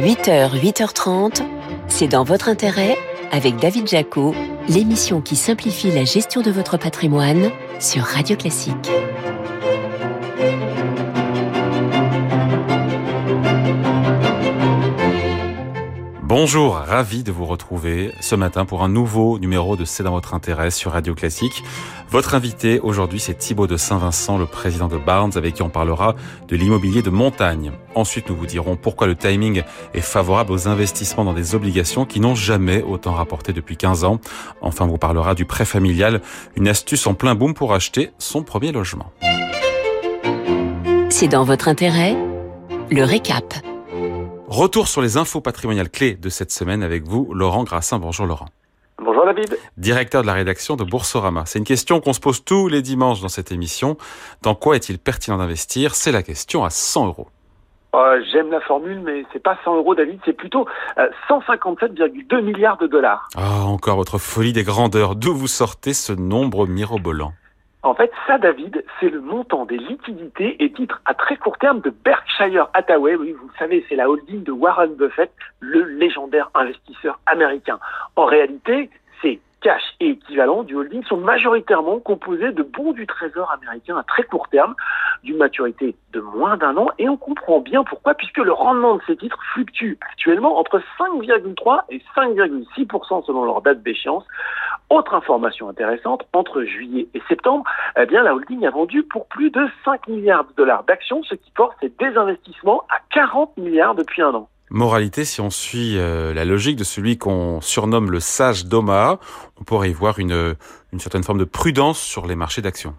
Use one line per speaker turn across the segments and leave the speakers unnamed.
8h, 8h30, c'est dans votre intérêt avec David Jaco, l'émission qui simplifie la gestion de votre patrimoine sur Radio Classique.
Bonjour, ravi de vous retrouver ce matin pour un nouveau numéro de C'est dans votre intérêt sur Radio Classique. Votre invité aujourd'hui, c'est Thibaut de Saint-Vincent, le président de Barnes, avec qui on parlera de l'immobilier de montagne. Ensuite, nous vous dirons pourquoi le timing est favorable aux investissements dans des obligations qui n'ont jamais autant rapporté depuis 15 ans. Enfin, on vous parlera du prêt familial, une astuce en plein boom pour acheter son premier logement.
C'est dans votre intérêt, le récap.
Retour sur les infos patrimoniales clés de cette semaine avec vous, Laurent Grassin. Bonjour Laurent.
Bonjour David.
Directeur de la rédaction de Boursorama. C'est une question qu'on se pose tous les dimanches dans cette émission. Dans quoi est-il pertinent d'investir? C'est la question à 100 euros.
Euh, J'aime la formule, mais c'est pas 100 euros, David, c'est plutôt 157,2 euh, milliards de dollars.
Ah, encore votre folie des grandeurs. D'où vous sortez ce nombre mirobolant?
En fait, ça, David, c'est le montant des liquidités et titres à très court terme de Berkshire Hathaway. Oui, vous savez, c'est la holding de Warren Buffett, le légendaire investisseur américain. En réalité, cash et équivalent du holding sont majoritairement composés de bons du trésor américain à très court terme, d'une maturité de moins d'un an, et on comprend bien pourquoi, puisque le rendement de ces titres fluctue actuellement entre 5,3 et 5,6% selon leur date d'échéance. Autre information intéressante, entre juillet et septembre, eh bien, la holding a vendu pour plus de 5 milliards de dollars d'actions, ce qui porte ses désinvestissements à 40 milliards depuis un an.
Moralité, si on suit euh, la logique de celui qu'on surnomme le sage d'Omaha, on pourrait y voir une, une certaine forme de prudence sur les marchés d'actions.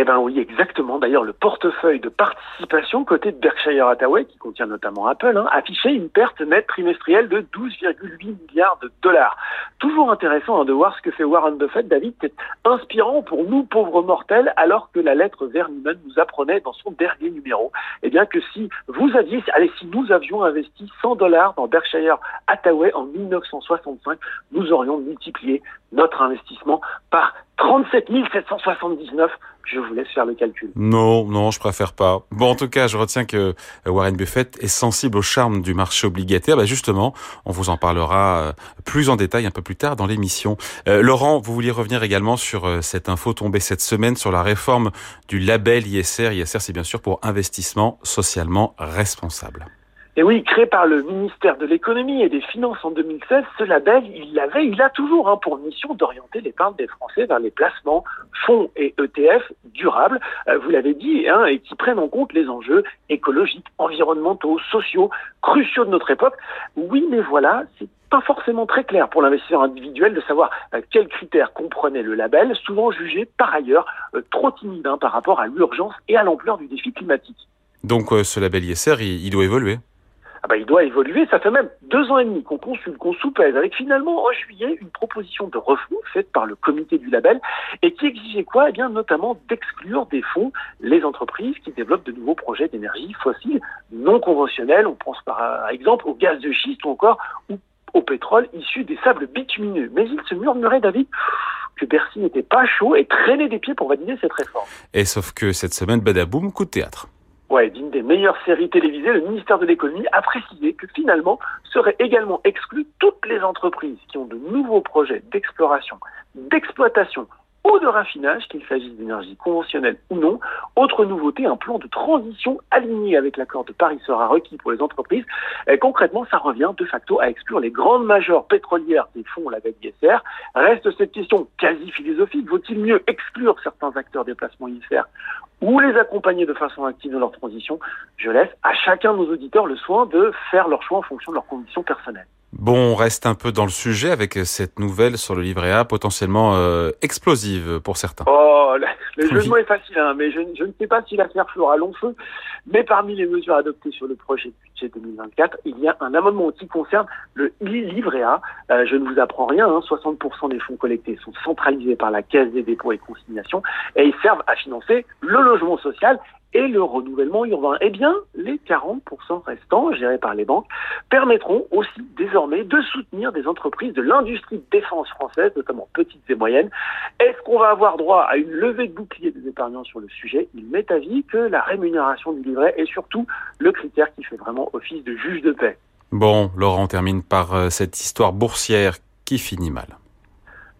Eh ben oui, exactement. D'ailleurs, le portefeuille de participation côté de Berkshire Hathaway, qui contient notamment Apple, hein, affichait une perte nette trimestrielle de 12,8 milliards de dollars. Toujours intéressant hein, de voir ce que fait Warren Buffett, David, c'est inspirant pour nous pauvres mortels, alors que la lettre Vernon nous apprenait dans son dernier numéro, eh bien que si vous aviez, allez, si nous avions investi 100 dollars dans Berkshire Hathaway en 1965, nous aurions multiplié notre investissement par 37 779. Je vous laisse faire le calcul.
Non, non, je préfère pas. Bon, en tout cas, je retiens que euh, Warren Buffett est sensible au charme du marché obligataire. Bah justement, on vous en parlera euh, plus en détail un peu plus tard dans l'émission. Euh, Laurent, vous vouliez revenir également sur cette info tombée cette semaine sur la réforme du label ISR. ISR, c'est bien sûr pour investissement socialement responsable.
Et oui, créé par le ministère de l'économie et des finances en 2016, ce label, il l'avait, il a toujours hein, pour mission d'orienter l'épargne des Français vers les placements fonds et ETF durables, euh, vous l'avez dit, hein, et qui prennent en compte les enjeux écologiques, environnementaux, sociaux, cruciaux de notre époque. Oui, mais voilà, c'est pas forcément très clair pour l'investisseur individuel de savoir euh, quels critères comprenait le label, souvent jugé par ailleurs euh, trop timide hein, par rapport à l'urgence et à l'ampleur du défi climatique.
Donc ce label ISR, il doit évoluer
ah bah, il doit évoluer. Ça fait même deux ans et demi qu'on consulte, qu'on soupèse, avec finalement en juillet une proposition de refond faite par le comité du label et qui exigeait quoi? Eh bien, notamment d'exclure des fonds les entreprises qui développent de nouveaux projets d'énergie fossile non conventionnels. On pense par exemple au gaz de schiste ou encore au pétrole issu des sables bitumineux. Mais il se murmurait, David, que Bercy n'était pas chaud et traînait des pieds pour valider cette réforme.
Et sauf que cette semaine, badaboum, coup de théâtre
ouais, d'une des meilleures séries télévisées, le ministère de l'économie a précisé que finalement seraient également exclues toutes les entreprises qui ont de nouveaux projets d'exploration, d'exploitation ou de raffinage, qu'il s'agisse d'énergie conventionnelle ou non. Autre nouveauté, un plan de transition aligné avec l'accord de Paris sera requis pour les entreprises. Concrètement, ça revient de facto à exclure les grandes majors pétrolières des fonds la ISR. Reste cette question quasi philosophique. Vaut-il mieux exclure certains acteurs des placements ISR ou les accompagner de façon active dans leur transition? Je laisse à chacun de nos auditeurs le soin de faire leur choix en fonction de leurs conditions personnelles.
Bon, on reste un peu dans le sujet avec cette nouvelle sur le livret A potentiellement euh, explosive pour certains.
Oh, le jeu de mots est facile, hein, mais je, ne sais pas si l'affaire fera long feu. Mais parmi les mesures adoptées sur le projet de budget 2024, il y a un amendement qui concerne le livret A. Euh, je ne vous apprends rien, 60% hein. des fonds collectés sont centralisés par la Caisse des dépôts et consignations et ils servent à financer le logement social et le renouvellement urbain. Eh bien, les 40% restants, gérés par les banques, permettront aussi désormais de soutenir des entreprises de l'industrie de défense française, notamment petites et moyennes. Est-ce qu'on va avoir droit à une levée de bouclier des épargnants sur le sujet Il m'est avis que la rémunération du livret est surtout le critère qui fait vraiment office de juge de paix.
Bon, Laurent, termine par euh, cette histoire boursière qui finit mal.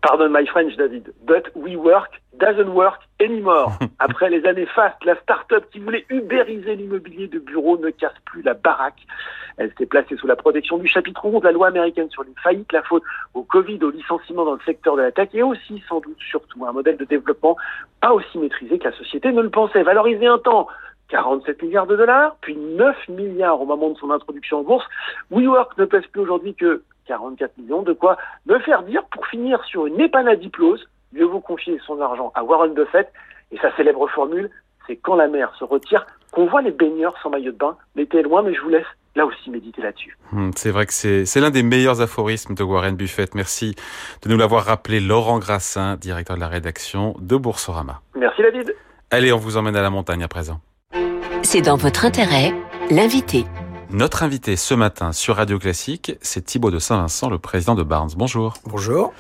Pardon my French, David, but we work doesn't work anymore. Après les années fastes, la start-up qui voulait ubériser l'immobilier de bureau ne casse plus la baraque. Elle s'est placée sous la protection du chapitre 11 de la loi américaine sur les faillites, la faute au Covid, au licenciement dans le secteur de la tech et aussi, sans doute, surtout, un modèle de développement pas aussi maîtrisé que la société ne le pensait. Valorisé un temps 47 milliards de dollars, puis 9 milliards au moment de son introduction en bourse. WeWork ne pèse plus aujourd'hui que 44 millions, de quoi me faire dire pour finir sur une épanadiplose, mieux vous confier son argent à Warren Buffett et sa célèbre formule, c'est quand la mer se retire qu'on voit les baigneurs sans maillot de bain. Mettez loin, mais je vous laisse là aussi méditer là-dessus.
Hmm, c'est vrai que c'est, l'un des meilleurs aphorismes de Warren Buffett. Merci de nous l'avoir rappelé, Laurent Grassin, directeur de la rédaction de Boursorama.
Merci David.
Allez, on vous emmène à la montagne à présent.
C'est dans votre intérêt, l'invité.
Notre invité ce matin sur Radio Classique, c'est Thibaut de Saint-Vincent, le président de Barnes. Bonjour.
Bonjour.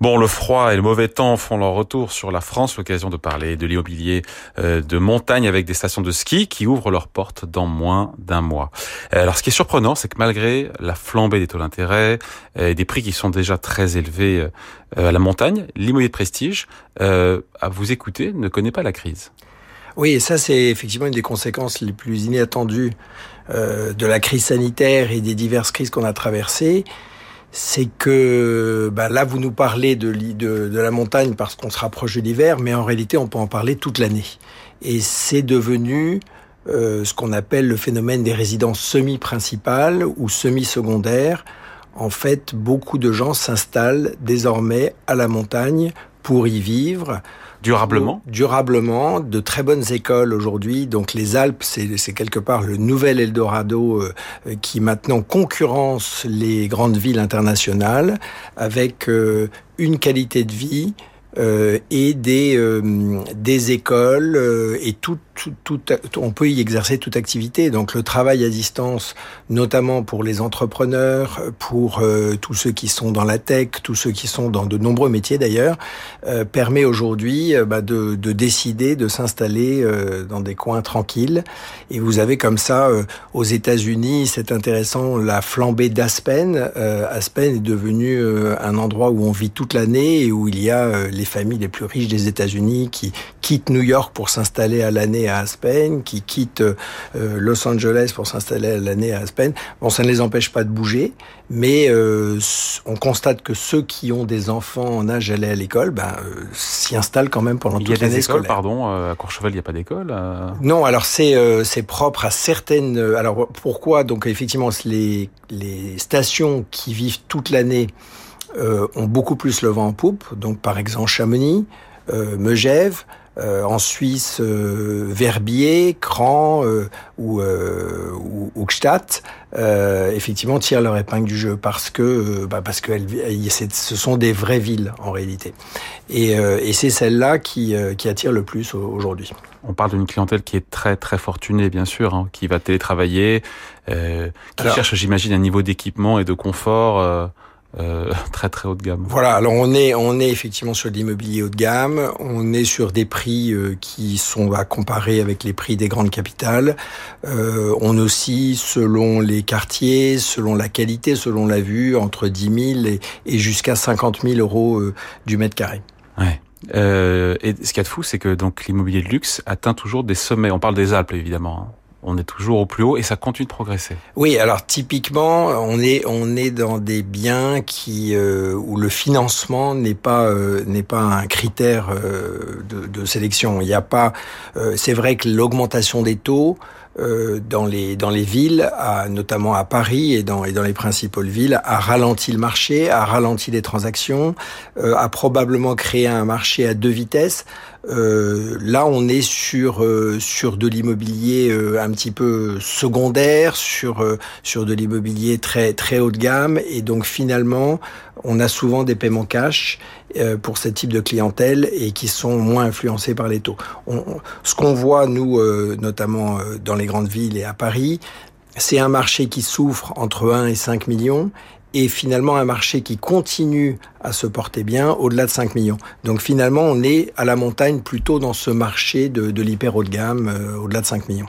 Bon, le froid et le mauvais temps font leur retour sur la France, l'occasion de parler de l'immobilier euh, de montagne avec des stations de ski qui ouvrent leurs portes dans moins d'un mois. Euh, alors, ce qui est surprenant, c'est que malgré la flambée des taux d'intérêt et des prix qui sont déjà très élevés euh, à la montagne, l'immobilier de prestige, à vous écouter, ne connaît pas la crise.
Oui, et ça c'est effectivement une des conséquences les plus inattendues euh, de la crise sanitaire et des diverses crises qu'on a traversées. C'est que bah, là vous nous parlez de, la montagne parce qu'on se rapproche de l'hiver, mais en réalité on peut en parler toute l'année. Et c'est devenu euh, ce qu'on appelle le phénomène des résidences semi-principales ou semi-secondaires. En fait, beaucoup de gens s'installent désormais à la montagne pour y vivre.
Durablement
Durablement, de très bonnes écoles aujourd'hui. Donc les Alpes, c'est quelque part le nouvel Eldorado euh, qui maintenant concurrence les grandes villes internationales avec euh, une qualité de vie euh, et des, des écoles et on peut y exercer toute activité. Donc le travail à distance, notamment pour les entrepreneurs, pour euh, tous ceux qui sont dans la tech, tous ceux qui sont dans de nombreux métiers d'ailleurs, euh, permet aujourd'hui euh, bah, de, de, décider de s'installer dans des coins tranquilles. Et vous avez comme ça aux États-Unis, c'est intéressant, la flambée d'Aspen. Aspen est devenu un endroit où on vit toute l'année et où il y a les familles les plus riches des États-Unis qui quittent New York pour s'installer à l'année à Aspen, qui quittent euh, Los Angeles pour s'installer l'année à Aspen. Bon, ça ne les empêche pas de bouger, mais euh, on constate que ceux qui ont des enfants en âge d'aller à l'école, ben, euh, s'y installent quand même pendant toute l'année
scolaire.
Il y a des écoles,
pardon, à Courchevel, il n'y a pas d'école
Non, alors c'est c'est propre à certaines... Alors pourquoi? Donc effectivement, les, les stations qui vivent toute l'année ont beaucoup plus le vent en poupe. Donc par exemple Chamonix, Megève, euh, en Suisse, euh, Verbier, Cran euh, ou, euh, ou, ou Gstaad, effectivement, tirent leur épingle du jeu parce que bah parce que ce sont des vraies villes en réalité. Et, et c'est celle-là qui, qui attire le plus aujourd'hui.
On parle d'une clientèle qui est très très fortunée, bien sûr, hein, qui va télétravailler, qui cherche, j'imagine, un niveau d'équipement et de confort euh, très très haut de gamme.
Voilà, alors on est on est effectivement sur l'immobilier haut de gamme, on est sur des prix euh, qui sont à comparer avec les prix des grandes capitales. Euh, on aussi, selon les quartiers, selon la qualité, selon la vue, entre 10 000 et, et jusqu'à 50 000 euros euh, du mètre carré.
Ouais. Euh, et ce qu'il y a de fou, c'est que donc l'immobilier de luxe atteint toujours des sommets. On parle des Alpes évidemment. Hein on est toujours au plus haut et ça continue de progresser.
Oui, alors typiquement, on est on est dans des biens qui euh, où le financement n'est pas euh, n'est pas un critère euh, de, de, sélection. Il n'y a pas. c'est vrai que l'augmentation des taux euh, dans les dans les villes, à, notamment à Paris et dans et dans les principales villes, a ralenti le marché, a ralenti les transactions, euh, a probablement créé un marché à deux vitesses. Euh, là, on est sur euh, sur de l'immobilier euh, un petit peu secondaire, sur sur de l'immobilier très très haut de gamme, et donc finalement, on a souvent des paiements cash pour ce type de clientèle et qui sont moins influencés par les taux. Ce qu'on voit nous, notamment dans les grandes villes et à Paris, c'est un marché qui souffre entre 1 et 5 millions et finalement un marché qui continue à se porter bien au-delà de 5 millions. Donc finalement, on est à la montagne plutôt dans ce marché de, l'hyper haut de gamme euh, au-delà de 5 millions.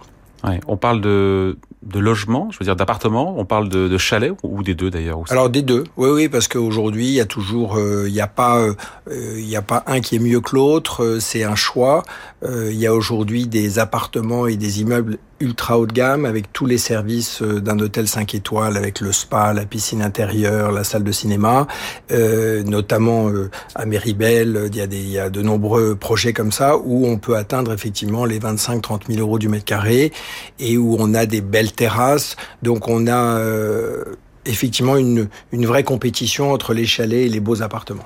On parle de, de logement, je veux dire d'appartement, on parle de, chalet ou des deux d'ailleurs
Alors des deux, oui oui parce qu'aujourd'hui il y a toujours, euh, il n'y a pas, euh, y a pas un qui est mieux que l'autre, c'est un choix. il y a aujourd'hui des appartements et des immeubles ultra haut de gamme avec tous les services euh, d'un hôtel 5 étoiles avec le spa, la piscine intérieure, la salle de cinéma, euh, notamment euh, à Méribel, il y, a de nombreux projets comme ça où on peut atteindre effectivement les 25-30 000 euros du mètre carré et où on a des belles terrasses. Donc on a effectivement une, une vraie compétition entre les chalets et les beaux appartements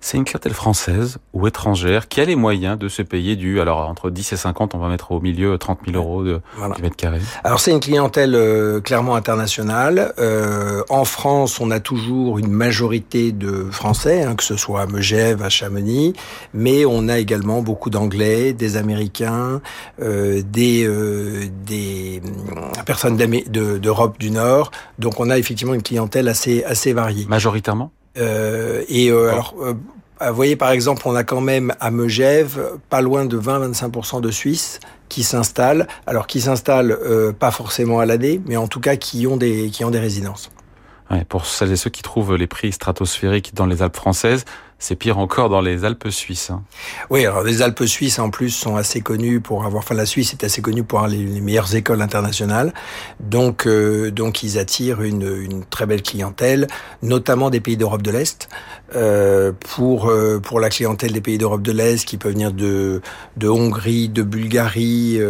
c'est une clientèle française ou étrangère qui a les moyens de se payer du, alors entre 10 et 50, on va mettre au milieu 30 000 euros de, du mètre carré.
Alors c'est une clientèle euh, clairement internationale. Euh, en France, on a toujours une majorité de Français, hein, que ce soit à Megève, à Chamonix, mais on a également beaucoup d'Anglais, des Américains, euh, des, euh, des personnes d'Europe du Nord. Donc on a effectivement une clientèle assez, assez variée.
Majoritairement?
Euh, et euh, alors, euh, vous voyez, par exemple, on a quand même à Megève pas loin de 20-25% de Suisses qui s'installent. Alors, qui s'installent pas forcément à l'année, mais en tout cas qui ont des qui ont des résidences.
Ouais, pour celles et ceux qui trouvent les prix stratosphériques dans les Alpes françaises, c'est pire encore dans les Alpes suisses. Hein.
Oui, alors les Alpes suisses en plus sont assez connues pour avoir, enfin la Suisse est assez connue pour avoir les, meilleures écoles internationales, donc euh, donc ils attirent une, très belle clientèle, notamment des pays d'Europe de l'Est. Euh, pour euh, pour la clientèle des pays d'Europe de l'Est qui peut venir de de Hongrie, de Bulgarie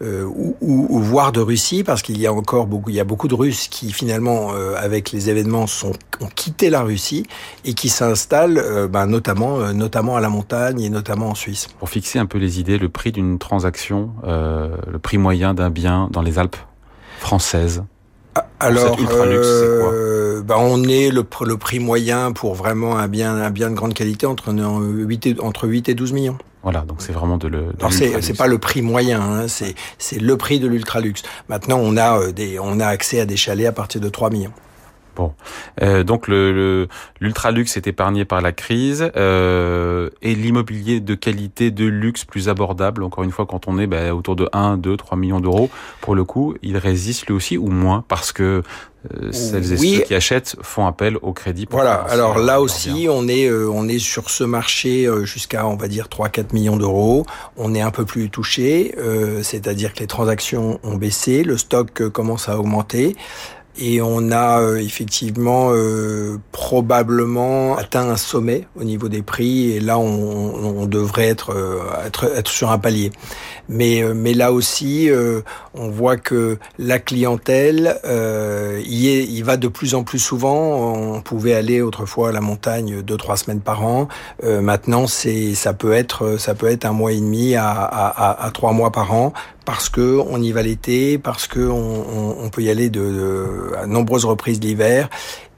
ou, voire de Russie, parce qu'il y a encore beaucoup, il y a beaucoup de Russes qui finalement avec les événements ont quitté la Russie et qui s'installent ben, notamment, euh, notamment à la montagne et notamment en Suisse.
Pour fixer un peu les idées, le prix d'une transaction, euh, le prix moyen d'un bien dans les Alpes françaises
ah, alors, euh, ben on est le, le, prix moyen pour vraiment un bien, un bien de grande qualité entre 8 et, entre 8 et 12 millions.
Voilà, donc c'est vraiment de le.
c'est pas le prix moyen, hein, c'est le prix de l'ultra luxe. Maintenant, on a euh, des, on a accès à des chalets à partir de 3 millions.
Bon, euh, donc le l'ultra luxe est épargné par la crise euh, et l'immobilier de qualité, de luxe plus abordable. Encore une fois, quand on est bah, autour de 1, 2, 3 millions d'euros, pour le coup, il résiste lui aussi ou moins parce que euh, celles et ceux qui achètent font appel au crédit.
voilà. Alors là aussi, on est euh, on est sur ce marché euh, jusqu'à on va dire 3-4 millions d'euros. On est un peu plus touché, c'est-à-dire que les transactions ont baissé, le stock commence à augmenter et on a euh, effectivement euh, probablement atteint un sommet au niveau des prix et là on, on devrait être, euh, être, être sur un palier. Mais mais là aussi on voit que la clientèle y est, il va de plus en plus souvent. On pouvait aller autrefois à la montagne deux trois semaines par an. maintenant c'est ça peut être ça peut être un mois et demi à, à, à trois mois par an parce que on y va l'été, parce que on, peut y aller de, de à nombreuses reprises l'hiver.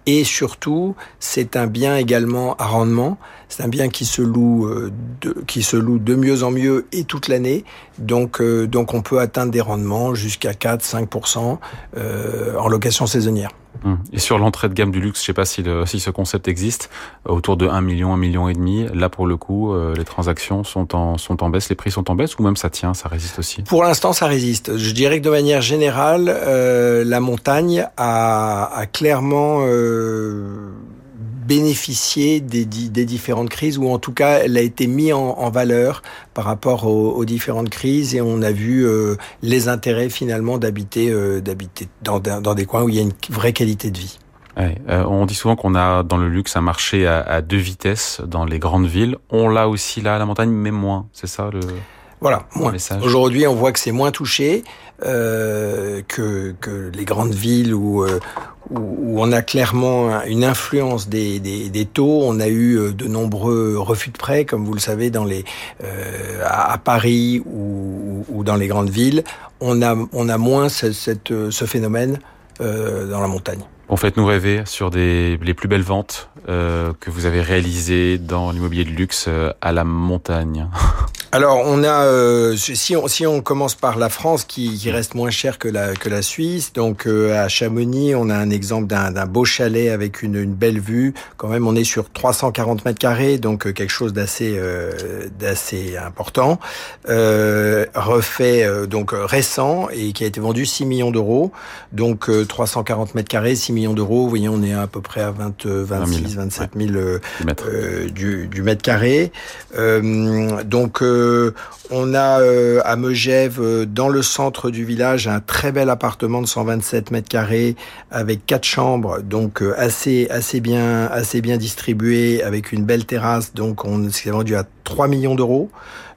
Et surtout, c'est un bien également à rendement. C'est un bien qui se loue, euh, de, qui se loue de mieux en mieux et toute l'année. Donc, euh, donc on peut atteindre des rendements jusqu'à 4-5% euh, en location saisonnière.
Hum. Et sur l'entrée de gamme du luxe, je sais pas si, le, si ce concept existe, autour de 1 million, 1 million et demi, là pour le coup, euh, les transactions sont en, sont en baisse, les prix sont en baisse ou même ça tient, ça résiste aussi?
Pour l'instant, ça résiste. Je dirais que de manière générale, euh, la montagne a, a clairement... Euh, bénéficié des, différentes crises, ou en tout cas, elle a été mise en, valeur par rapport aux, différentes crises, et on a vu euh, les intérêts finalement d'habiter euh, dans, des coins où il y a une vraie qualité de vie.
Euh, on dit souvent qu'on a dans le luxe un marché à, à deux vitesses dans les grandes villes. On l'a aussi là à la montagne, mais moins. C'est ça le.
Voilà, moins. Aujourd'hui, on voit que c'est moins touché euh, que, que les grandes villes où, euh, où, on a clairement une influence des, des, des, taux. On a eu euh, de nombreux refus de prêts, comme vous le savez, dans les, euh, à, Paris ou, ou, dans les grandes villes. On a, on a moins ce, cette, ce phénomène euh, dans la montagne.
On faites-nous rêver sur les plus belles ventes euh, que vous avez réalisées dans l'immobilier de luxe euh, à la montagne
Alors, on a, euh, si, on, commence par la France, qui, reste moins cher que la, Suisse, donc à Chamonix, on a un exemple d'un beau chalet avec une, belle vue. Quand même, on est sur 340 mètres carrés, donc quelque chose d'assez d'assez important. refait, donc récent, et qui a été vendu 6 millions d'euros. Donc 340 mètres carrés, 6 millions d'euros. Vous voyez, on est à peu près à 20, 26, 27 000 du, du, mètre carré. donc euh, on a euh, à Megève, euh, dans le centre du village, un très bel appartement de 127 mètres carrés avec quatre chambres, donc assez assez bien assez bien distribué, avec une belle terrasse. Donc on s'est vendu à 3 millions d'euros.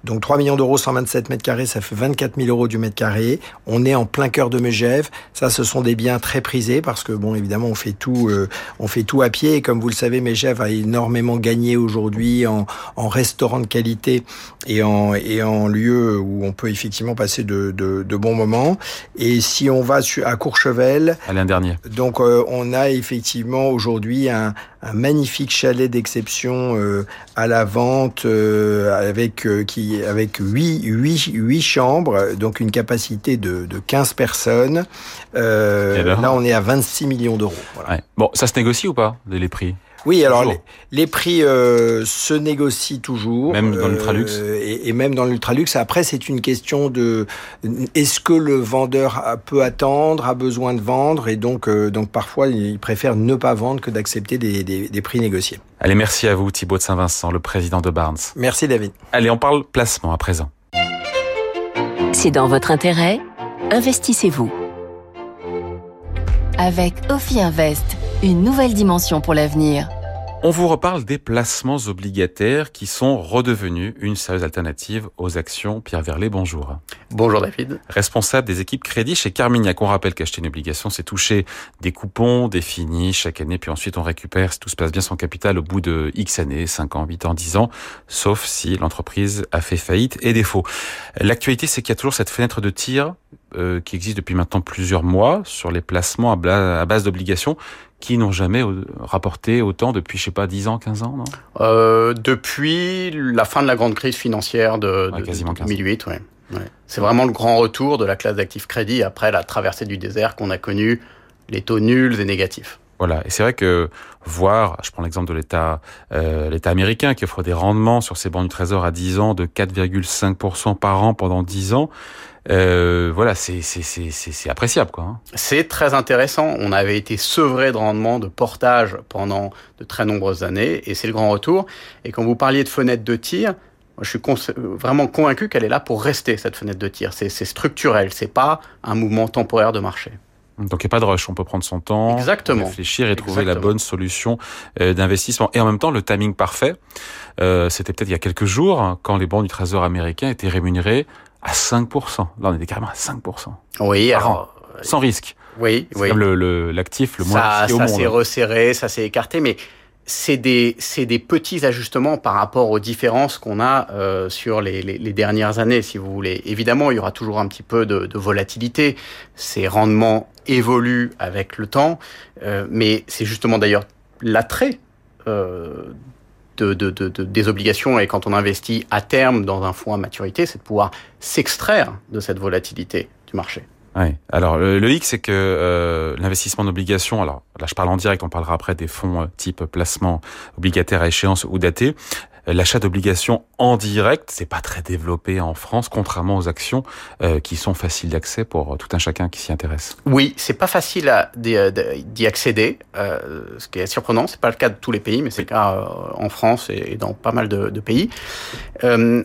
Donc 3 millions d'euros, 127 mètres carrés, ça fait 24 000 euros du mètre carré. On est en plein cœur de Megève. Ça, ce sont des biens très prisés parce que bon, évidemment, on fait tout, euh, on fait tout à pied. Et comme vous le savez, Megève a énormément gagné aujourd'hui en, en restaurant de qualité et en et en lieu où on peut effectivement passer de, de, de bons moments. Et si on va à Courchevel,
Alain Dernier.
Donc euh, on a effectivement aujourd'hui un, un magnifique chalet d'exception euh, à la vente avec qui avec 8, 8, 8 chambres, donc une capacité de, de 15 personnes. Euh, là, on est à 26 millions d'euros.
Voilà. Ouais. Bon, ça se négocie ou pas, les prix?
Oui, alors les, les, prix euh, se négocient toujours.
Même dans l'ultralux
euh, et, et, même dans l'ultralux. Après, c'est une question de est-ce que le vendeur peut attendre, a besoin de vendre, et donc, euh, donc parfois, il préfère ne pas vendre que d'accepter des, des, des, prix négociés.
Allez, merci à vous, Thibaut de Saint-Vincent, le président de Barnes.
Merci, David.
Allez, on parle placement à présent.
C'est dans votre intérêt? Investissez-vous.
Avec Ophi Invest une nouvelle dimension pour l'avenir.
On vous reparle des placements obligataires qui sont redevenus une sérieuse alternative aux actions. Pierre Verlet, bonjour.
Bonjour David.
Responsable des équipes crédit chez Carmignac. On rappelle qu'acheter une obligation, c'est toucher des coupons définis chaque année, puis ensuite on récupère, si tout se passe bien, son capital au bout de X années, 5 ans, 8 ans, 10 ans, sauf si l'entreprise a fait faillite et défaut. L'actualité, c'est qu'il y a toujours cette fenêtre de tir euh, qui existe depuis maintenant plusieurs mois sur les placements à base d'obligations qui n'ont jamais rapporté autant depuis, je sais pas, 10 ans, 15 ans, non?
Euh, Depuis la fin de la grande crise financière de, de, de 2008, ouais. ouais. C'est vraiment le grand retour de la classe d'actifs crédit après la traversée du désert qu'on a connu, les taux nuls et négatifs.
Voilà, et c'est vrai que voir, je prends l'exemple de l'État euh, l'État américain qui offre des rendements sur ses bons du Trésor à 10 ans de 4,5% par an pendant 10 ans, euh, voilà, c'est appréciable, quoi. Hein.
C'est très intéressant. On avait été sevré de rendement, de portage pendant de très nombreuses années, et c'est le grand retour. Et quand vous parliez de fenêtre de tir, je suis vraiment convaincu qu'elle est là pour rester cette fenêtre de tir. C'est structurel, c'est pas un mouvement temporaire de marché.
Donc il n'y a pas de rush, on peut prendre son temps,
Exactement.
réfléchir et trouver la bonne solution euh, d'investissement. Et en même temps, le timing parfait, euh, c'était peut-être il y a quelques jours, hein, quand les bons du Trésor américain étaient rémunérés à 5%. Là, on était carrément à 5%.
Oui, alors...
sans risque.
Oui,
oui. C'est le, l'actif le, moins ça,
ça s'est resserré, ça s'est écarté, mais c'est des, des petits ajustements par rapport aux différences qu'on a euh, sur les, les, les, dernières années, si vous voulez. Évidemment, il y aura toujours un petit peu de, de volatilité. Ces rendements évoluent avec le temps, euh, mais c'est justement d'ailleurs l'attrait euh, de, de, de, des obligations et quand on investit à terme dans un fonds à maturité, c'est de pouvoir s'extraire de cette volatilité du marché.
Ouais. Alors le, le hic, c'est que euh, l'investissement en obligations, alors là je parle en direct, on parlera après des fonds euh, type placement obligataire à échéance ou daté. Euh, l'achat d'obligations en direct, c'est pas très développé en France, contrairement aux actions euh, qui sont faciles d'accès pour tout un chacun qui s'y intéresse.
Oui, c'est pas facile d'y accéder, euh, ce qui est surprenant. C'est pas le cas de tous les pays, mais c'est le cas en France et dans pas mal de pays.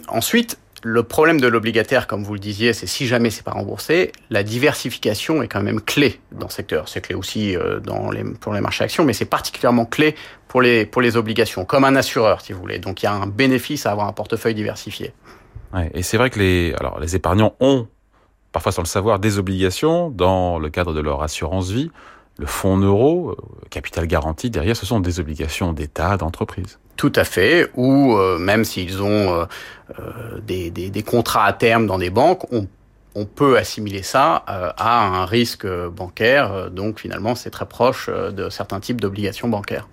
ensuite, le problème de l'obligataire, comme vous le disiez, c'est si jamais c'est pas remboursé, la diversification est quand même clé dans ce secteur. C'est clé aussi euh, pour les marchés actions, mais c'est particulièrement clé pour les, pour les obligations, comme un assureur, si vous voulez. Donc il y a un bénéfice à avoir un portefeuille diversifié.
Et c'est vrai que les, alors, les épargnants ont, parfois sans le savoir, des obligations dans le cadre de leur assurance vie. Le fonds euro, capital garanti, derrière, ce sont des obligations d'État, d'entreprise.
Tout à fait, ou euh, même s'ils ont euh, euh, des, des, des, contrats à terme dans des banques, on, on peut assimiler ça à un risque bancaire. Donc finalement, c'est très proche de certains types d'obligations bancaires.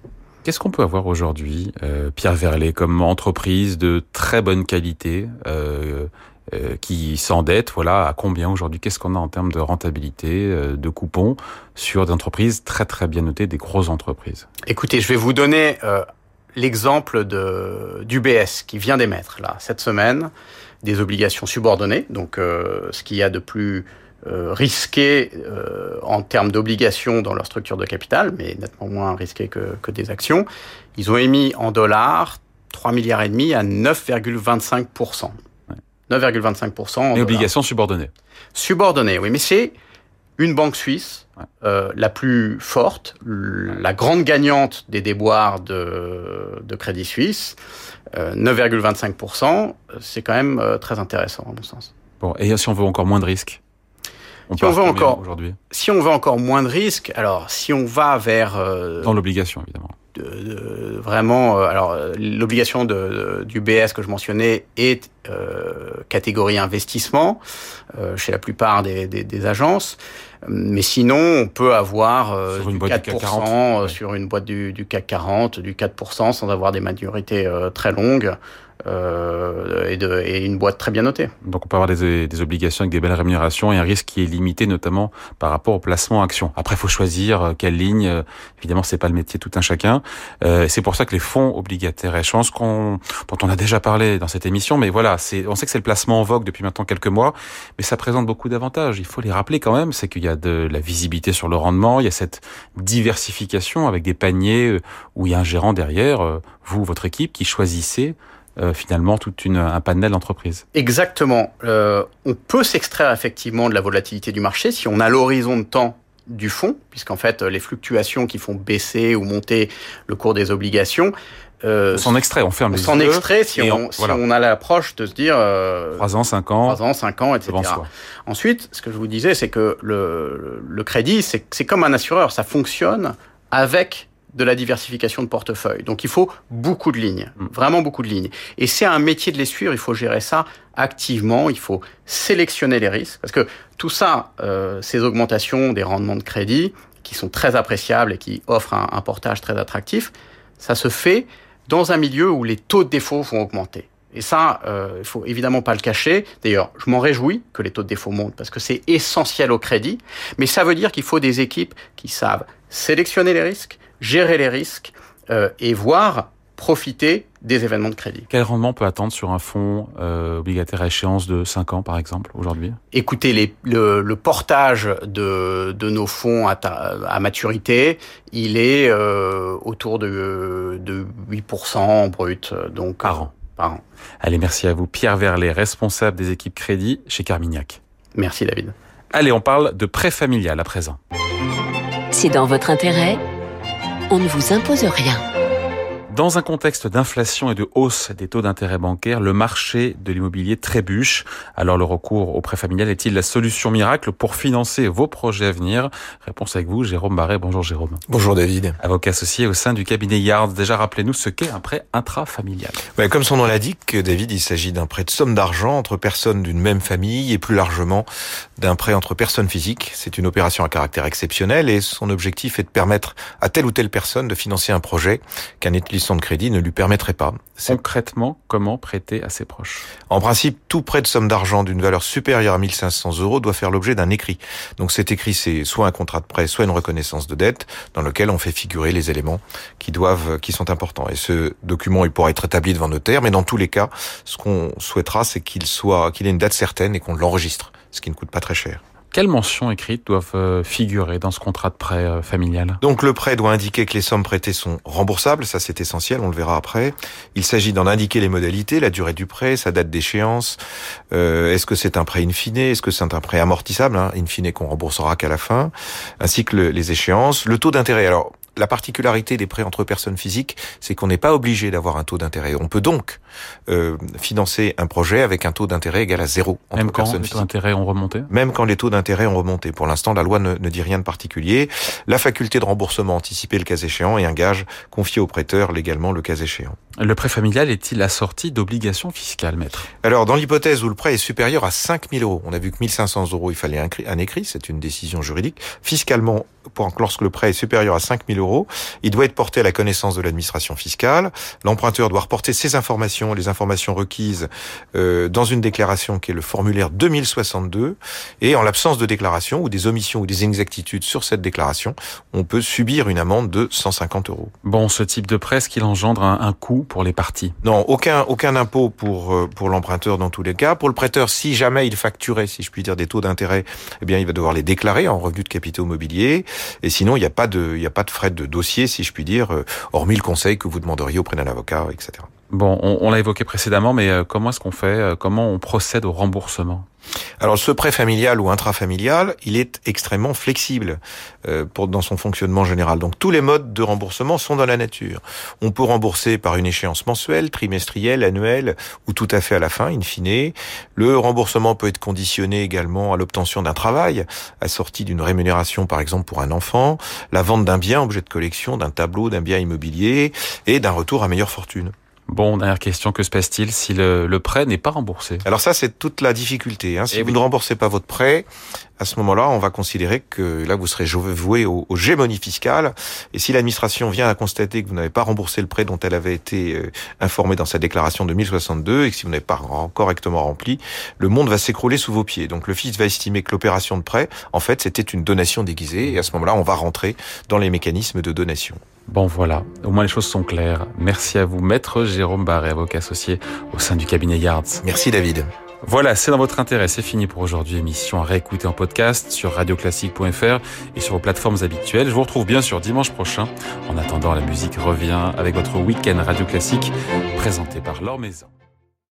Qu'est-ce qu'on peut avoir aujourd'hui, Pierre Verlet, comme entreprise de très bonne qualité qui s'endette, voilà, à combien aujourd'hui? Qu'est-ce qu'on a en termes de rentabilité, de coupons sur des entreprises très très bien notées, des grosses entreprises?
Écoutez, je vais vous donner l'exemple de d'UBS qui vient d'émettre là cette semaine des obligations subordonnées, donc euh, ce qu'il y a de plus euh, risqué euh, en termes d'obligations dans leur structure de capital, mais nettement moins risqué que, que des actions. Ils ont émis en dollars 3 milliards et demi à 9,25 9,25
Les obligations subordonnées.
Subordonnées, oui, mais c'est une banque suisse, euh, la plus forte, la grande gagnante des déboires de, de Crédit Suisse, euh, 9,25%, c'est quand même euh, très intéressant à mon sens.
Bon, et si on veut encore moins de risques
on si on veut encore aujourd'hui si on veut encore moins de risques, alors si on va vers
euh, dans l'obligation évidemment.
de, de, vraiment, euh, alors l'obligation de, du BS que je mentionnais est euh, catégorie investissement euh, chez la plupart des, des, des, agences, mais sinon on peut avoir euh,
sur une
du 4%
CAC 40,
sur une boîte du, du, CAC 40, du 4% sans avoir des maturités euh, très longues. Euh, et, de, et, une boîte très bien notée.
Donc on peut avoir des, des, obligations avec des belles rémunérations et un risque qui est limité notamment par rapport au placement action. Après, il faut choisir euh, quelle ligne. Euh, évidemment, c'est pas le métier tout un chacun. Euh, c'est pour ça que les fonds obligataires échéances, qu'on, dont on a déjà parlé dans cette émission, mais voilà, c'est, on sait que c'est le placement en vogue depuis maintenant quelques mois, mais ça présente beaucoup d'avantages. Il faut les rappeler quand même, c'est qu'il y a de la visibilité sur le rendement, il y a cette diversification avec des paniers où il y a un gérant derrière, vous, votre équipe, qui choisissez euh, finalement tout une, un panel d'entreprises.
Exactement. Euh, on peut s'extraire effectivement de la volatilité du marché si on a l'horizon de temps du fonds, puisqu'en fait les fluctuations qui font baisser ou monter le cours des obligations.
Euh, on s'en extrait, on ferme
on
les
s'en
yeux.
extrait si on,
on, voilà.
si on a l'approche de se dire... Euh,
3 ans, 5 ans.
3 ans, 5 ans, etc. Ensuite, ce que je vous disais, c'est que le, le crédit, c'est comme un assureur, ça fonctionne avec de la diversification de portefeuille. Donc il faut beaucoup de lignes, vraiment beaucoup de lignes. Et c'est un métier de les suivre, il faut gérer ça activement, il faut sélectionner les risques, parce que tout ça, euh, ces augmentations des rendements de crédit, qui sont très appréciables et qui offrent un, un portage très attractif, ça se fait dans un milieu où les taux de défaut vont augmenter. Et ça, euh, il faut évidemment pas le cacher. D'ailleurs, je m'en réjouis que les taux de défaut montent parce que c'est essentiel au crédit. Mais ça veut dire qu'il faut des équipes qui savent sélectionner les risques, gérer les risques euh, et voir profiter des événements de crédit.
Quel rendement peut attendre sur un fonds euh, obligataire à échéance de 5 ans, par exemple, aujourd'hui?
Écoutez, les, le, le, portage de, de nos fonds à, ta, à maturité, il est euh, autour de, de 8% brut. Donc,
par an.
Par an.
Allez, merci à vous. Pierre Verlet, responsable des équipes crédit chez Carmignac.
Merci David.
Allez, on parle de prêt familial à présent.
C'est dans votre intérêt on ne vous impose rien.
Dans un contexte d'inflation et de hausse des taux d'intérêt bancaires, le marché de l'immobilier trébuche. Alors le recours au prêt familial est-il la solution miracle pour financer vos projets à venir? Réponse avec vous, Jérôme Barret. Bonjour Jérôme.
Bonjour David.
Avocat associé au sein du cabinet Yards. Déjà rappelez-nous ce qu'est un prêt intrafamilial.
Ouais, comme son nom l'indique, David, il s'agit d'un prêt de somme d'argent entre personnes d'une même famille et plus largement d'un prêt entre personnes physiques. C'est une opération à caractère exceptionnel et son objectif est de permettre à telle ou telle personne de financer un projet qu'un établissement de crédit ne lui permettrait pas.
Concrètement, comment prêter à ses proches?
En principe, tout prêt de somme d'argent d'une valeur supérieure à 1500 euros doit faire l'objet d'un écrit. Donc cet écrit, c'est soit un contrat de prêt, soit une reconnaissance de dette, dans lequel on fait figurer les éléments qui doivent, qui sont importants. Et ce document, il pourra être établi devant notaire, mais dans tous les cas, ce qu'on souhaitera, c'est qu'il soit, qu'il ait une date certaine et qu'on l'enregistre, ce qui ne coûte pas très cher.
Quelles mentions écrites doivent figurer dans ce contrat de prêt familial?
Donc le prêt doit indiquer que les sommes prêtées sont remboursables, ça c'est essentiel, on le verra après. Il s'agit d'en indiquer les modalités, la durée du prêt, sa date d'échéance. Euh, est-ce que c'est un prêt in fine Est-ce que c'est un prêt amortissable, hein, in fine qu'on remboursera qu'à la fin Ainsi que le, les échéances. Le taux d'intérêt. Alors la particularité des prêts entre personnes physiques, c'est qu'on n'est pas obligé d'avoir un taux d'intérêt. On peut donc euh, financer un projet avec un taux d'intérêt égal à zéro
entre Même quand les taux d'intérêt ont remonté?
Même quand les taux d'intérêt ont remonté. Pour l'instant, la loi ne, ne, dit rien de particulier. La faculté de remboursement anticipé le cas échéant et un gage confié au prêteur légalement le cas échéant.
Le prêt familial est-il assorti d'obligations fiscales, maître?
Alors, dans l'hypothèse où le prêt est supérieur à 5000 euros, on a vu que 1500 euros, il fallait un, un écrit, c'est une décision juridique. Fiscalement, pour, lorsque le prêt est supérieur à 5000 euros, il doit être porté à la connaissance de l'administration fiscale. L'emprunteur doit reporter ses informations, les informations requises euh, dans une déclaration qui est le formulaire 2062. Et en l'absence de déclaration ou des omissions ou des inexactitudes sur cette déclaration, on peut subir une amende de 150 euros.
Bon, ce type de prêt, est-ce qu'il engendre un, un, coût pour les parties?
Non, aucun aucun impôt pour euh, pour l'emprunteur dans tous les cas. Pour le prêteur, si jamais il facturait, si je puis dire, des taux d'intérêt, eh bien, il va devoir les déclarer en revenu de capitaux mobiliers. Et sinon, il n'y a pas de il a pas de frais de dossier, si je puis dire, euh, hormis le conseil que vous demanderiez auprès d'un avocat, etc.
Bon, on, l'a évoqué précédemment, mais euh, comment est-ce qu'on fait Comment on procède au remboursement?
Alors ce prêt familial ou intrafamilial, il est extrêmement flexible euh, pour, dans son fonctionnement général. Donc tous les modes de remboursement sont dans la nature. On peut rembourser par une échéance mensuelle, trimestrielle, annuelle ou tout à fait à la fin, in fine. Le remboursement peut être conditionné également à l'obtention d'un travail, assorti d'une rémunération par exemple pour un enfant, la vente d'un bien, objet de collection, d'un tableau, d'un bien immobilier et d'un retour à meilleure fortune.
Bon, dernière question, que se passe-t-il si le, le prêt n'est pas remboursé?
Alors ça, c'est toute la difficulté. Hein. Si Et vous oui. ne remboursez pas votre prêt, à ce moment-là, on va considérer que là, vous serez voué aux, aux gémonies fiscales. Et si l'administration vient à constater que vous n'avez pas remboursé le prêt dont elle avait été euh, informée dans sa déclaration de 1062 et que si vous n'avez pas correctement rempli, le monde va s'écrouler sous vos pieds. Donc le fisc va estimer que l'opération de prêt, en fait, c'était une donation déguisée. Et à ce moment-là, on va rentrer dans les mécanismes de donation.
Bon voilà, au moins les choses sont claires. Merci à vous, maître Jérôme Barré, avocat associé au sein du cabinet Yards.
Merci David.
Voilà, c'est dans votre intérêt, c'est fini pour aujourd'hui. Émission à réécouter en podcast sur radioclassique.fr et sur vos plateformes habituelles. Je vous retrouve bien sûr dimanche prochain. En attendant, la musique revient avec votre week-end Radio Classique présenté par Laure Maison.